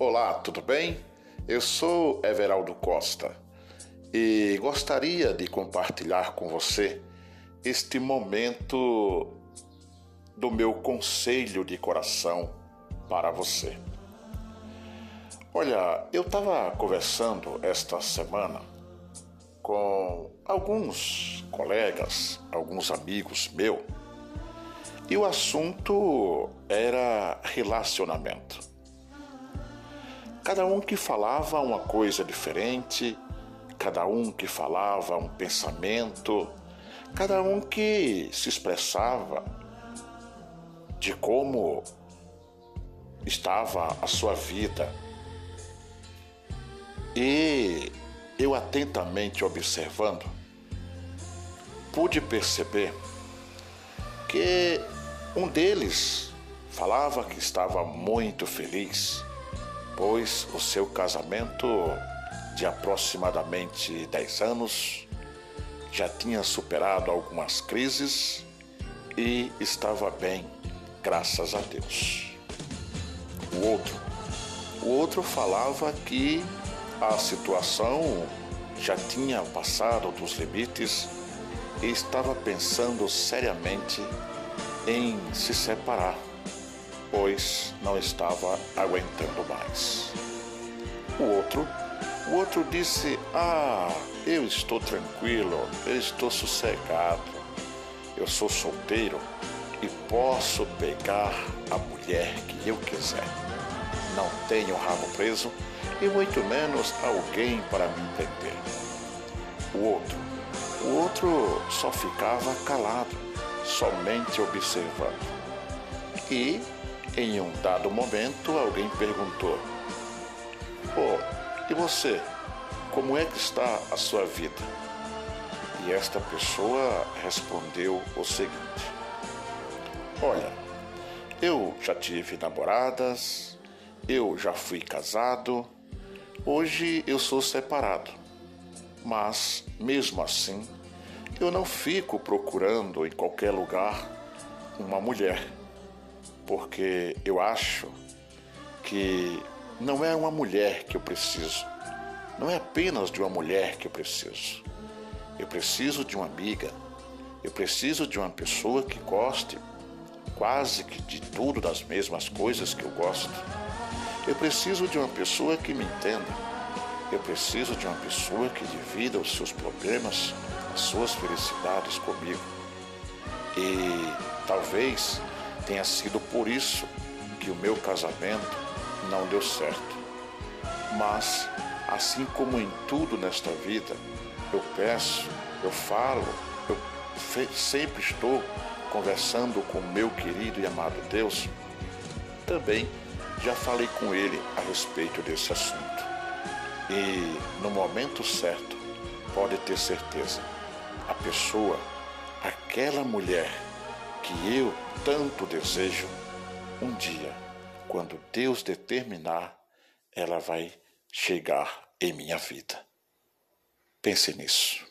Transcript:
Olá, tudo bem? Eu sou Everaldo Costa e gostaria de compartilhar com você este momento do meu conselho de coração para você. Olha, eu estava conversando esta semana com alguns colegas, alguns amigos meus, e o assunto era relacionamento. Cada um que falava uma coisa diferente, cada um que falava um pensamento, cada um que se expressava de como estava a sua vida. E eu atentamente observando, pude perceber que um deles falava que estava muito feliz pois o seu casamento de aproximadamente 10 anos já tinha superado algumas crises e estava bem, graças a Deus. O outro, o outro falava que a situação já tinha passado dos limites e estava pensando seriamente em se separar pois não estava aguentando mais. O outro, o outro disse: "Ah, eu estou tranquilo, eu estou sossegado. Eu sou solteiro e posso pegar a mulher que eu quiser. Não tenho rabo preso e muito menos alguém para me entender." O outro, o outro só ficava calado, somente observando. E em um dado momento, alguém perguntou: Oh, e você? Como é que está a sua vida? E esta pessoa respondeu o seguinte: Olha, eu já tive namoradas, eu já fui casado, hoje eu sou separado. Mas, mesmo assim, eu não fico procurando em qualquer lugar uma mulher porque eu acho que não é uma mulher que eu preciso, não é apenas de uma mulher que eu preciso. Eu preciso de uma amiga, eu preciso de uma pessoa que goste quase que de tudo das mesmas coisas que eu gosto. Eu preciso de uma pessoa que me entenda. Eu preciso de uma pessoa que divida os seus problemas, as suas felicidades comigo. E talvez Tenha sido por isso que o meu casamento não deu certo. Mas, assim como em tudo nesta vida, eu peço, eu falo, eu sempre estou conversando com meu querido e amado Deus, também já falei com ele a respeito desse assunto. E no momento certo, pode ter certeza, a pessoa, aquela mulher que eu tanto desejo, um dia, quando Deus determinar, ela vai chegar em minha vida. Pense nisso.